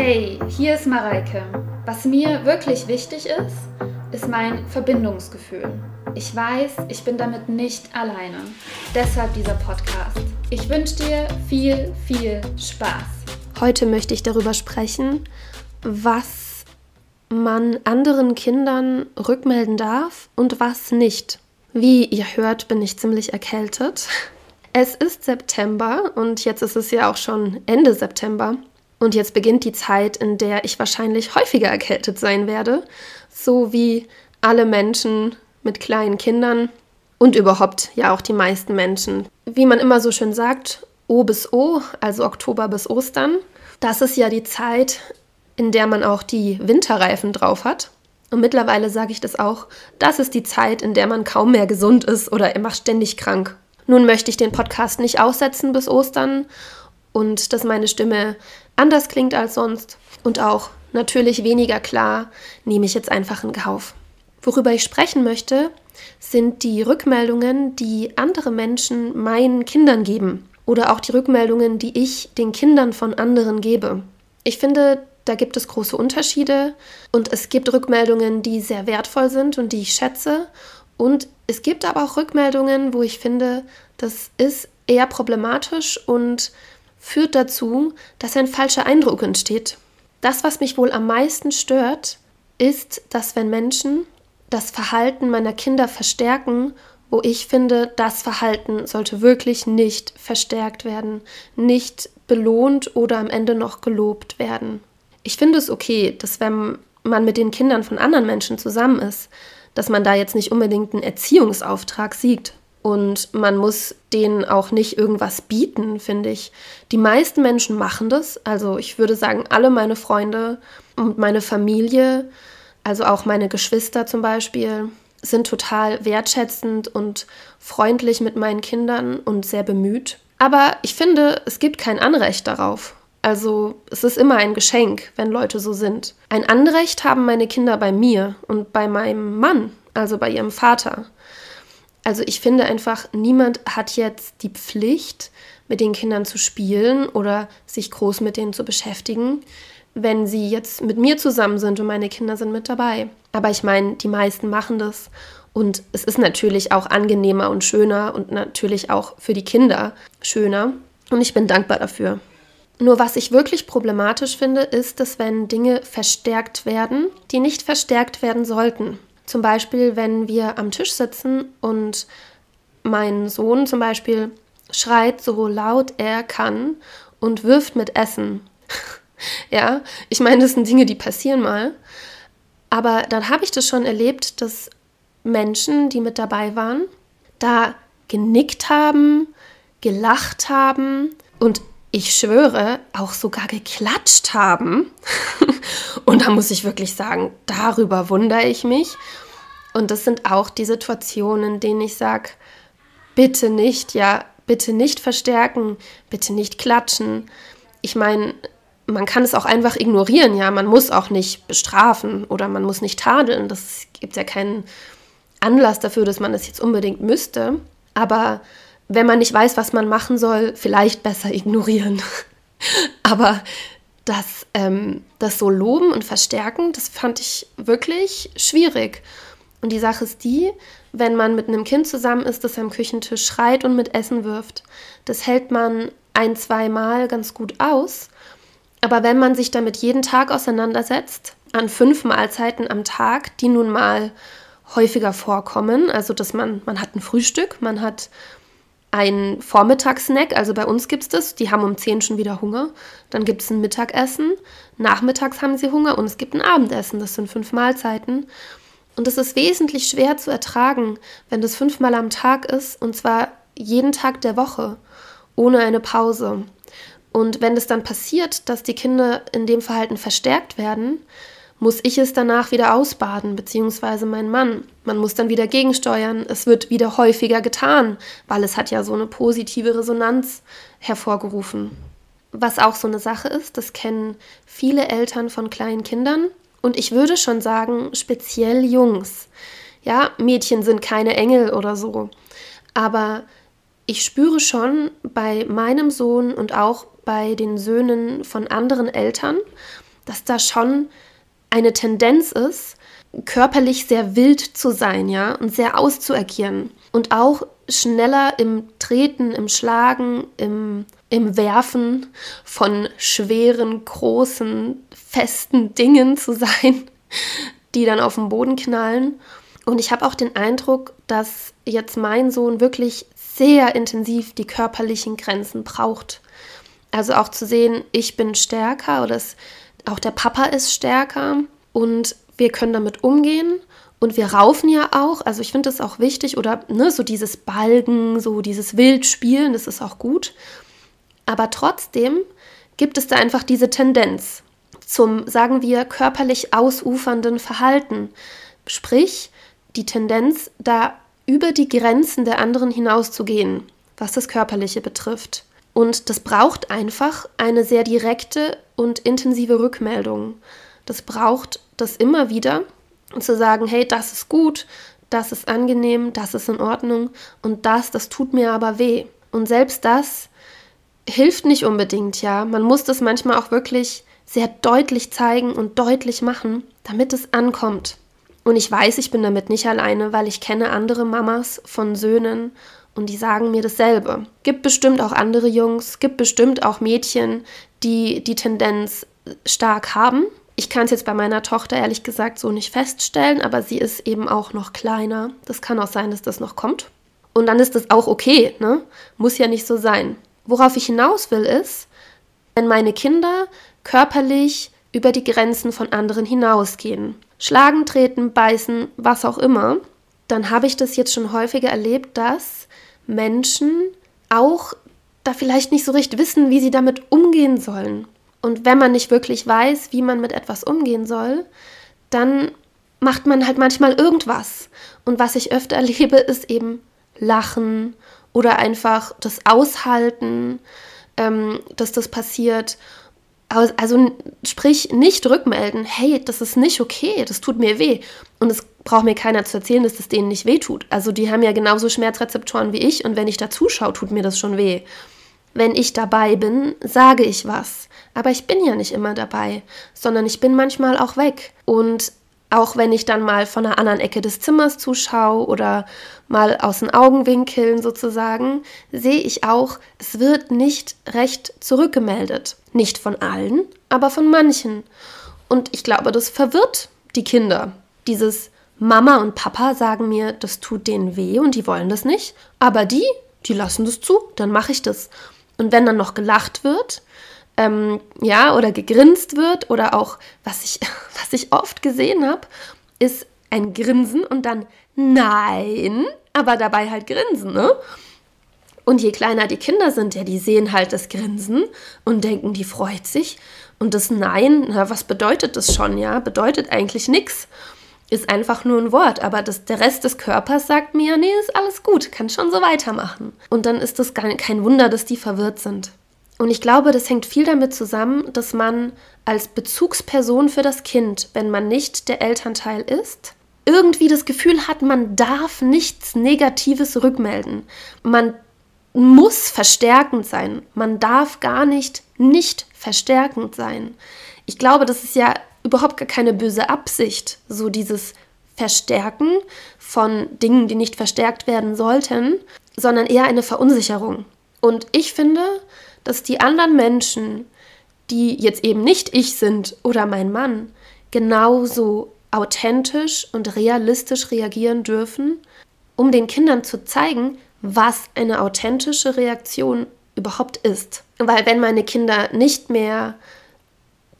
Hey, hier ist Mareike. Was mir wirklich wichtig ist, ist mein Verbindungsgefühl. Ich weiß, ich bin damit nicht alleine. Deshalb dieser Podcast. Ich wünsche dir viel, viel Spaß. Heute möchte ich darüber sprechen, was man anderen Kindern rückmelden darf und was nicht. Wie ihr hört, bin ich ziemlich erkältet. Es ist September und jetzt ist es ja auch schon Ende September. Und jetzt beginnt die Zeit, in der ich wahrscheinlich häufiger erkältet sein werde, so wie alle Menschen mit kleinen Kindern und überhaupt ja auch die meisten Menschen. Wie man immer so schön sagt, O bis O, also Oktober bis Ostern, das ist ja die Zeit, in der man auch die Winterreifen drauf hat. Und mittlerweile sage ich das auch, das ist die Zeit, in der man kaum mehr gesund ist oder immer ständig krank. Nun möchte ich den Podcast nicht aussetzen bis Ostern und dass meine Stimme anders klingt als sonst und auch natürlich weniger klar, nehme ich jetzt einfach in Kauf. Worüber ich sprechen möchte, sind die Rückmeldungen, die andere Menschen meinen Kindern geben oder auch die Rückmeldungen, die ich den Kindern von anderen gebe. Ich finde, da gibt es große Unterschiede und es gibt Rückmeldungen, die sehr wertvoll sind und die ich schätze und es gibt aber auch Rückmeldungen, wo ich finde, das ist eher problematisch und führt dazu, dass ein falscher Eindruck entsteht. Das, was mich wohl am meisten stört, ist, dass wenn Menschen das Verhalten meiner Kinder verstärken, wo ich finde, das Verhalten sollte wirklich nicht verstärkt werden, nicht belohnt oder am Ende noch gelobt werden. Ich finde es okay, dass wenn man mit den Kindern von anderen Menschen zusammen ist, dass man da jetzt nicht unbedingt einen Erziehungsauftrag sieht, und man muss denen auch nicht irgendwas bieten, finde ich. Die meisten Menschen machen das. Also ich würde sagen, alle meine Freunde und meine Familie, also auch meine Geschwister zum Beispiel, sind total wertschätzend und freundlich mit meinen Kindern und sehr bemüht. Aber ich finde, es gibt kein Anrecht darauf. Also es ist immer ein Geschenk, wenn Leute so sind. Ein Anrecht haben meine Kinder bei mir und bei meinem Mann, also bei ihrem Vater. Also ich finde einfach, niemand hat jetzt die Pflicht, mit den Kindern zu spielen oder sich groß mit denen zu beschäftigen, wenn sie jetzt mit mir zusammen sind und meine Kinder sind mit dabei. Aber ich meine, die meisten machen das. Und es ist natürlich auch angenehmer und schöner und natürlich auch für die Kinder schöner. Und ich bin dankbar dafür. Nur was ich wirklich problematisch finde, ist, dass wenn Dinge verstärkt werden, die nicht verstärkt werden sollten. Zum Beispiel, wenn wir am Tisch sitzen und mein Sohn zum Beispiel schreit so laut er kann und wirft mit Essen. ja, ich meine, das sind Dinge, die passieren mal. Aber dann habe ich das schon erlebt, dass Menschen, die mit dabei waren, da genickt haben, gelacht haben und ich schwöre, auch sogar geklatscht haben. und da muss ich wirklich sagen, darüber wundere ich mich. Und das sind auch die Situationen, in denen ich sage, bitte nicht, ja, bitte nicht verstärken, bitte nicht klatschen. Ich meine, man kann es auch einfach ignorieren, ja, man muss auch nicht bestrafen oder man muss nicht tadeln. Das gibt ja keinen Anlass dafür, dass man das jetzt unbedingt müsste. Aber wenn man nicht weiß, was man machen soll, vielleicht besser ignorieren. Aber das, ähm, das so loben und verstärken, das fand ich wirklich schwierig. Und die Sache ist die, wenn man mit einem Kind zusammen ist, das am Küchentisch schreit und mit Essen wirft, das hält man ein, zwei Mal ganz gut aus. Aber wenn man sich damit jeden Tag auseinandersetzt, an fünf Mahlzeiten am Tag, die nun mal häufiger vorkommen, also dass man, man hat ein Frühstück, man hat ein Vormittagssnack, also bei uns gibt es das, die haben um 10 schon wieder Hunger. Dann gibt es ein Mittagessen, nachmittags haben sie Hunger und es gibt ein Abendessen, das sind fünf Mahlzeiten. Und es ist wesentlich schwer zu ertragen, wenn das fünfmal am Tag ist und zwar jeden Tag der Woche, ohne eine Pause. Und wenn es dann passiert, dass die Kinder in dem Verhalten verstärkt werden, muss ich es danach wieder ausbaden, beziehungsweise mein Mann. Man muss dann wieder gegensteuern. Es wird wieder häufiger getan, weil es hat ja so eine positive Resonanz hervorgerufen. Was auch so eine Sache ist, das kennen viele Eltern von kleinen Kindern und ich würde schon sagen, speziell Jungs. Ja, Mädchen sind keine Engel oder so. Aber ich spüre schon bei meinem Sohn und auch bei den Söhnen von anderen Eltern, dass da schon eine Tendenz ist, körperlich sehr wild zu sein, ja, und sehr auszuagieren. Und auch schneller im Treten, im Schlagen, im, im Werfen von schweren, großen, festen Dingen zu sein, die dann auf den Boden knallen. Und ich habe auch den Eindruck, dass jetzt mein Sohn wirklich sehr intensiv die körperlichen Grenzen braucht. Also auch zu sehen, ich bin stärker oder es, auch der Papa ist stärker und wir können damit umgehen und wir raufen ja auch, also ich finde das auch wichtig oder ne, so dieses Balgen, so dieses Wildspielen, das ist auch gut. Aber trotzdem gibt es da einfach diese Tendenz zum, sagen wir, körperlich ausufernden Verhalten. Sprich, die Tendenz, da über die Grenzen der anderen hinauszugehen, was das Körperliche betrifft. Und das braucht einfach eine sehr direkte und intensive Rückmeldung. Das braucht das immer wieder zu sagen, hey, das ist gut, das ist angenehm, das ist in Ordnung und das, das tut mir aber weh. Und selbst das hilft nicht unbedingt, ja. Man muss das manchmal auch wirklich sehr deutlich zeigen und deutlich machen, damit es ankommt. Und ich weiß, ich bin damit nicht alleine, weil ich kenne andere Mamas von Söhnen und die sagen mir dasselbe. Gibt bestimmt auch andere Jungs, gibt bestimmt auch Mädchen, die die Tendenz stark haben. Ich kann es jetzt bei meiner Tochter ehrlich gesagt so nicht feststellen, aber sie ist eben auch noch kleiner. Das kann auch sein, dass das noch kommt. Und dann ist das auch okay, ne? Muss ja nicht so sein. Worauf ich hinaus will, ist, wenn meine Kinder körperlich über die Grenzen von anderen hinausgehen. Schlagen, treten, beißen, was auch immer. Dann habe ich das jetzt schon häufiger erlebt, dass Menschen auch da vielleicht nicht so recht wissen, wie sie damit umgehen sollen. Und wenn man nicht wirklich weiß, wie man mit etwas umgehen soll, dann macht man halt manchmal irgendwas. Und was ich öfter erlebe, ist eben Lachen oder einfach das Aushalten, ähm, dass das passiert also sprich nicht rückmelden, hey, das ist nicht okay, das tut mir weh. Und es braucht mir keiner zu erzählen, dass es denen nicht weh tut. Also die haben ja genauso Schmerzrezeptoren wie ich und wenn ich da zuschaue, tut mir das schon weh. Wenn ich dabei bin, sage ich was. Aber ich bin ja nicht immer dabei, sondern ich bin manchmal auch weg. Und auch wenn ich dann mal von einer anderen Ecke des Zimmers zuschaue oder mal aus den Augenwinkeln sozusagen, sehe ich auch, es wird nicht recht zurückgemeldet. Nicht von allen, aber von manchen. Und ich glaube, das verwirrt die Kinder. Dieses Mama und Papa sagen mir, das tut denen weh und die wollen das nicht. Aber die, die lassen das zu, dann mache ich das. Und wenn dann noch gelacht wird, ähm, ja, oder gegrinst wird oder auch, was ich, was ich oft gesehen habe, ist ein Grinsen und dann Nein, aber dabei halt Grinsen, ne? Und je kleiner die Kinder sind, ja, die sehen halt das Grinsen und denken, die freut sich. Und das Nein, na, was bedeutet das schon, ja? Bedeutet eigentlich nichts. Ist einfach nur ein Wort, aber das, der Rest des Körpers sagt mir, nee, ist alles gut, kann schon so weitermachen. Und dann ist das kein Wunder, dass die verwirrt sind. Und ich glaube, das hängt viel damit zusammen, dass man als Bezugsperson für das Kind, wenn man nicht der Elternteil ist, irgendwie das Gefühl hat, man darf nichts Negatives rückmelden. Man muss verstärkend sein. Man darf gar nicht nicht verstärkend sein. Ich glaube, das ist ja überhaupt gar keine böse Absicht, so dieses Verstärken von Dingen, die nicht verstärkt werden sollten, sondern eher eine Verunsicherung. Und ich finde, dass die anderen Menschen, die jetzt eben nicht ich sind oder mein Mann, genauso authentisch und realistisch reagieren dürfen, um den Kindern zu zeigen, was eine authentische Reaktion überhaupt ist. Weil wenn meine Kinder nicht mehr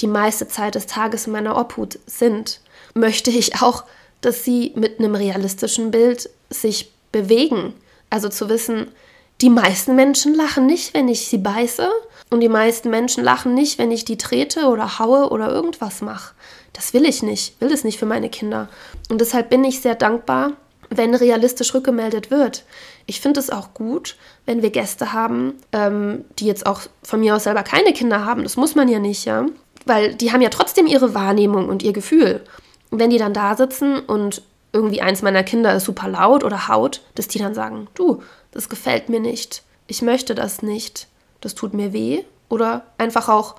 die meiste Zeit des Tages in meiner Obhut sind, möchte ich auch, dass sie mit einem realistischen Bild sich bewegen. Also zu wissen, die meisten Menschen lachen nicht, wenn ich sie beiße. Und die meisten Menschen lachen nicht, wenn ich die trete oder haue oder irgendwas mache. Das will ich nicht, will es nicht für meine Kinder. Und deshalb bin ich sehr dankbar, wenn realistisch rückgemeldet wird. Ich finde es auch gut, wenn wir Gäste haben, ähm, die jetzt auch von mir aus selber keine Kinder haben. Das muss man ja nicht, ja. Weil die haben ja trotzdem ihre Wahrnehmung und ihr Gefühl. Wenn die dann da sitzen und irgendwie eins meiner Kinder ist super laut oder haut, dass die dann sagen, du, das gefällt mir nicht, ich möchte das nicht, das tut mir weh. Oder einfach auch,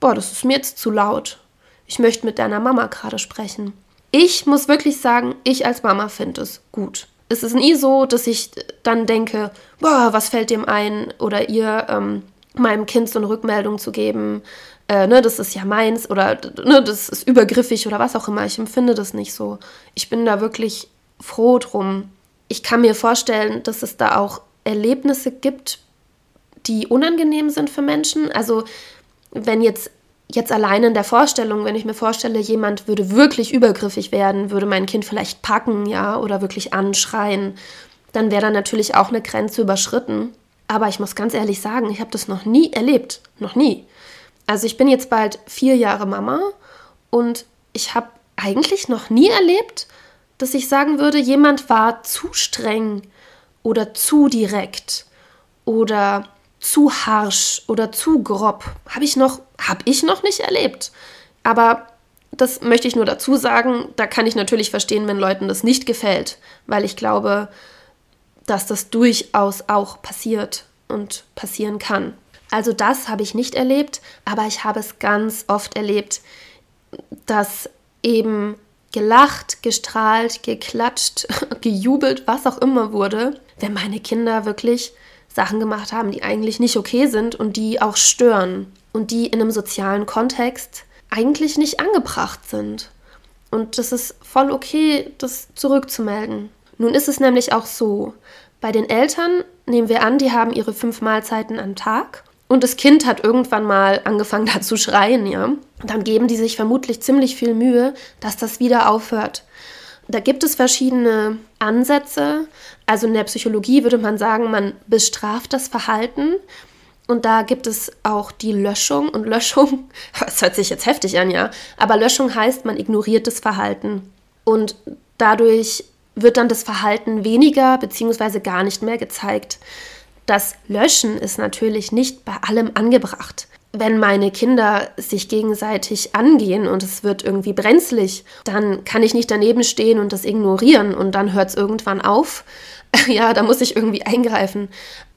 boah, das ist mir jetzt zu laut, ich möchte mit deiner Mama gerade sprechen. Ich muss wirklich sagen, ich als Mama finde es gut. Es ist nie so, dass ich dann denke, boah, was fällt dem ein oder ihr ähm, meinem Kind so eine Rückmeldung zu geben, äh, ne, das ist ja meins oder ne, das ist übergriffig oder was auch immer. Ich empfinde das nicht so. Ich bin da wirklich froh drum. Ich kann mir vorstellen, dass es da auch Erlebnisse gibt, die unangenehm sind für Menschen. Also wenn jetzt jetzt allein in der Vorstellung, wenn ich mir vorstelle, jemand würde wirklich übergriffig werden, würde mein Kind vielleicht packen, ja, oder wirklich anschreien, dann wäre da natürlich auch eine Grenze überschritten. Aber ich muss ganz ehrlich sagen, ich habe das noch nie erlebt. Noch nie. Also ich bin jetzt bald vier Jahre Mama und ich habe eigentlich noch nie erlebt, dass ich sagen würde, jemand war zu streng oder zu direkt oder zu harsch oder zu grob. Habe ich noch, habe ich noch nicht erlebt. Aber das möchte ich nur dazu sagen. Da kann ich natürlich verstehen, wenn Leuten das nicht gefällt, weil ich glaube, dass das durchaus auch passiert und passieren kann. Also das habe ich nicht erlebt, aber ich habe es ganz oft erlebt, dass eben gelacht, gestrahlt, geklatscht, gejubelt, was auch immer wurde, wenn meine Kinder wirklich Sachen gemacht haben, die eigentlich nicht okay sind und die auch stören und die in einem sozialen Kontext eigentlich nicht angebracht sind. Und das ist voll okay, das zurückzumelden. Nun ist es nämlich auch so, bei den Eltern nehmen wir an, die haben ihre fünf Mahlzeiten am Tag und das Kind hat irgendwann mal angefangen da zu schreien, ja. Dann geben die sich vermutlich ziemlich viel Mühe, dass das wieder aufhört. Da gibt es verschiedene Ansätze. Also in der Psychologie würde man sagen, man bestraft das Verhalten. Und da gibt es auch die Löschung. Und Löschung, das hört sich jetzt heftig an, ja. Aber Löschung heißt, man ignoriert das Verhalten. Und dadurch wird dann das Verhalten weniger bzw. gar nicht mehr gezeigt. Das Löschen ist natürlich nicht bei allem angebracht. Wenn meine Kinder sich gegenseitig angehen und es wird irgendwie brenzlig, dann kann ich nicht daneben stehen und das ignorieren und dann hört es irgendwann auf. ja, da muss ich irgendwie eingreifen.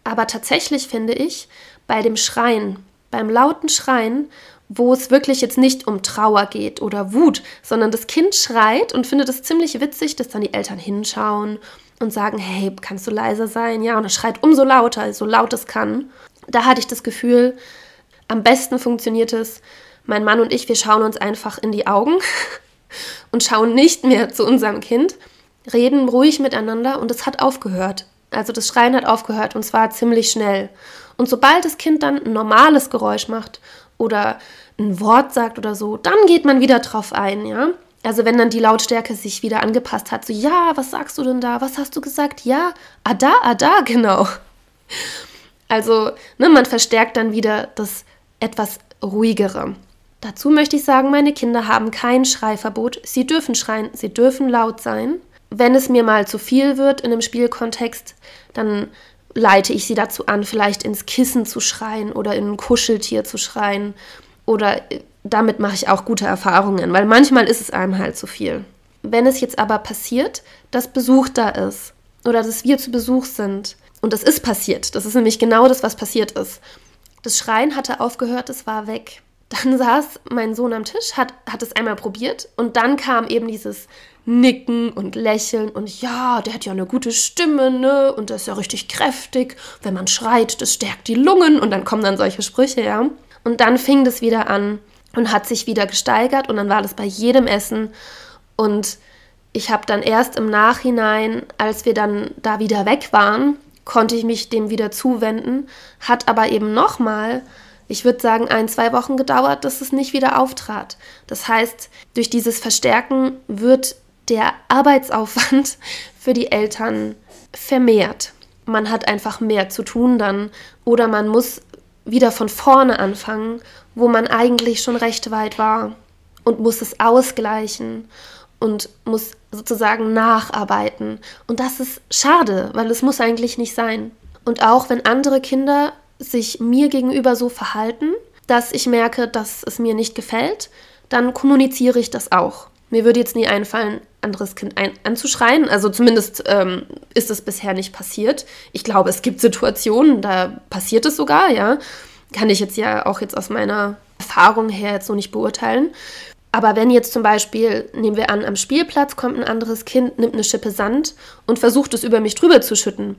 Aber tatsächlich finde ich, bei dem Schreien, beim lauten Schreien wo es wirklich jetzt nicht um Trauer geht oder Wut, sondern das Kind schreit und findet es ziemlich witzig, dass dann die Eltern hinschauen und sagen, hey, kannst du leiser sein? Ja, und er schreit umso lauter, so laut es kann. Da hatte ich das Gefühl, am besten funktioniert es, mein Mann und ich, wir schauen uns einfach in die Augen und schauen nicht mehr zu unserem Kind, reden ruhig miteinander und es hat aufgehört. Also das Schreien hat aufgehört und zwar ziemlich schnell. Und sobald das Kind dann ein normales Geräusch macht oder ein Wort sagt oder so, dann geht man wieder drauf ein, ja. Also wenn dann die Lautstärke sich wieder angepasst hat, so ja, was sagst du denn da? Was hast du gesagt? Ja, ada, ada, genau. Also, ne, man verstärkt dann wieder das etwas ruhigere. Dazu möchte ich sagen, meine Kinder haben kein Schreiverbot. Sie dürfen schreien, sie dürfen laut sein. Wenn es mir mal zu viel wird in einem Spielkontext, dann leite ich sie dazu an, vielleicht ins Kissen zu schreien oder in ein Kuscheltier zu schreien. Oder äh, damit mache ich auch gute Erfahrungen, weil manchmal ist es einem halt zu viel. Wenn es jetzt aber passiert, dass Besuch da ist oder dass wir zu Besuch sind, und das ist passiert, das ist nämlich genau das, was passiert ist. Das Schreien hatte aufgehört, es war weg. Dann saß mein Sohn am Tisch, hat, hat es einmal probiert und dann kam eben dieses nicken und lächeln und ja, der hat ja eine gute Stimme, ne? Und der ist ja richtig kräftig. Wenn man schreit, das stärkt die Lungen und dann kommen dann solche Sprüche, ja. Und dann fing das wieder an und hat sich wieder gesteigert und dann war das bei jedem Essen und ich habe dann erst im Nachhinein, als wir dann da wieder weg waren, konnte ich mich dem wieder zuwenden, hat aber eben nochmal ich würde sagen, ein, zwei Wochen gedauert, dass es nicht wieder auftrat. Das heißt, durch dieses Verstärken wird der Arbeitsaufwand für die Eltern vermehrt. Man hat einfach mehr zu tun dann oder man muss wieder von vorne anfangen, wo man eigentlich schon recht weit war und muss es ausgleichen und muss sozusagen nacharbeiten. Und das ist schade, weil es muss eigentlich nicht sein. Und auch wenn andere Kinder sich mir gegenüber so verhalten, dass ich merke, dass es mir nicht gefällt, dann kommuniziere ich das auch. Mir würde jetzt nie einfallen, anderes Kind ein anzuschreien. Also zumindest ähm, ist es bisher nicht passiert. Ich glaube, es gibt Situationen, da passiert es sogar, ja. Kann ich jetzt ja auch jetzt aus meiner Erfahrung her jetzt so nicht beurteilen. Aber wenn jetzt zum Beispiel, nehmen wir an, am Spielplatz kommt ein anderes Kind, nimmt eine Schippe Sand und versucht es über mich drüber zu schütten,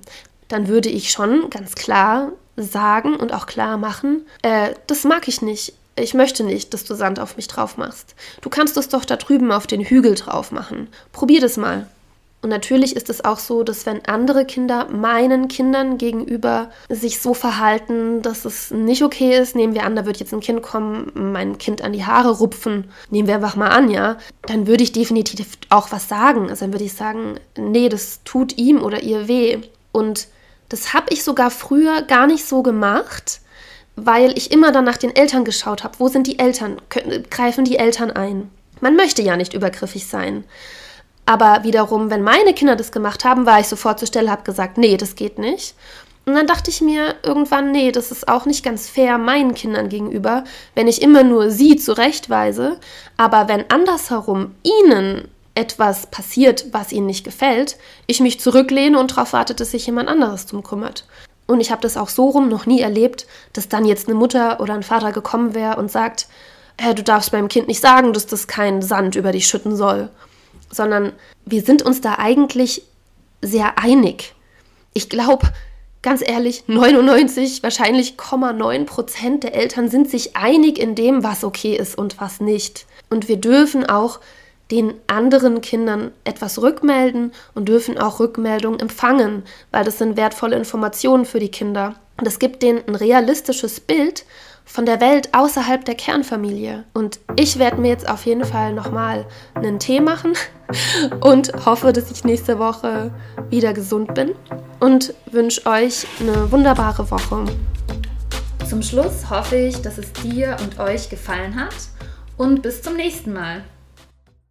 dann würde ich schon ganz klar sagen und auch klar machen, äh, das mag ich nicht. Ich möchte nicht, dass du Sand auf mich drauf machst. Du kannst es doch da drüben auf den Hügel drauf machen. Probier das mal. Und natürlich ist es auch so, dass wenn andere Kinder meinen Kindern gegenüber sich so verhalten, dass es nicht okay ist, nehmen wir an, da wird jetzt ein Kind kommen, mein Kind an die Haare rupfen, nehmen wir einfach mal an, ja, dann würde ich definitiv auch was sagen. Also dann würde ich sagen, nee, das tut ihm oder ihr weh. Und das habe ich sogar früher gar nicht so gemacht, weil ich immer dann nach den Eltern geschaut habe. Wo sind die Eltern? Greifen die Eltern ein? Man möchte ja nicht übergriffig sein. Aber wiederum, wenn meine Kinder das gemacht haben, war ich sofort zur Stelle, habe gesagt, nee, das geht nicht. Und dann dachte ich mir irgendwann, nee, das ist auch nicht ganz fair meinen Kindern gegenüber, wenn ich immer nur sie zurechtweise, aber wenn andersherum ihnen etwas passiert, was ihnen nicht gefällt, ich mich zurücklehne und darauf warte, dass sich jemand anderes drum kümmert. Und ich habe das auch so rum noch nie erlebt, dass dann jetzt eine Mutter oder ein Vater gekommen wäre und sagt, äh, du darfst meinem Kind nicht sagen, dass das keinen Sand über dich schütten soll sondern wir sind uns da eigentlich sehr einig. Ich glaube, ganz ehrlich, 99, wahrscheinlich 0,9 Prozent der Eltern sind sich einig in dem, was okay ist und was nicht. Und wir dürfen auch den anderen Kindern etwas rückmelden und dürfen auch Rückmeldungen empfangen, weil das sind wertvolle Informationen für die Kinder. Und es gibt denen ein realistisches Bild von der Welt außerhalb der Kernfamilie. Und ich werde mir jetzt auf jeden Fall nochmal einen Tee machen und hoffe, dass ich nächste Woche wieder gesund bin und wünsche euch eine wunderbare Woche. Zum Schluss hoffe ich, dass es dir und euch gefallen hat und bis zum nächsten Mal.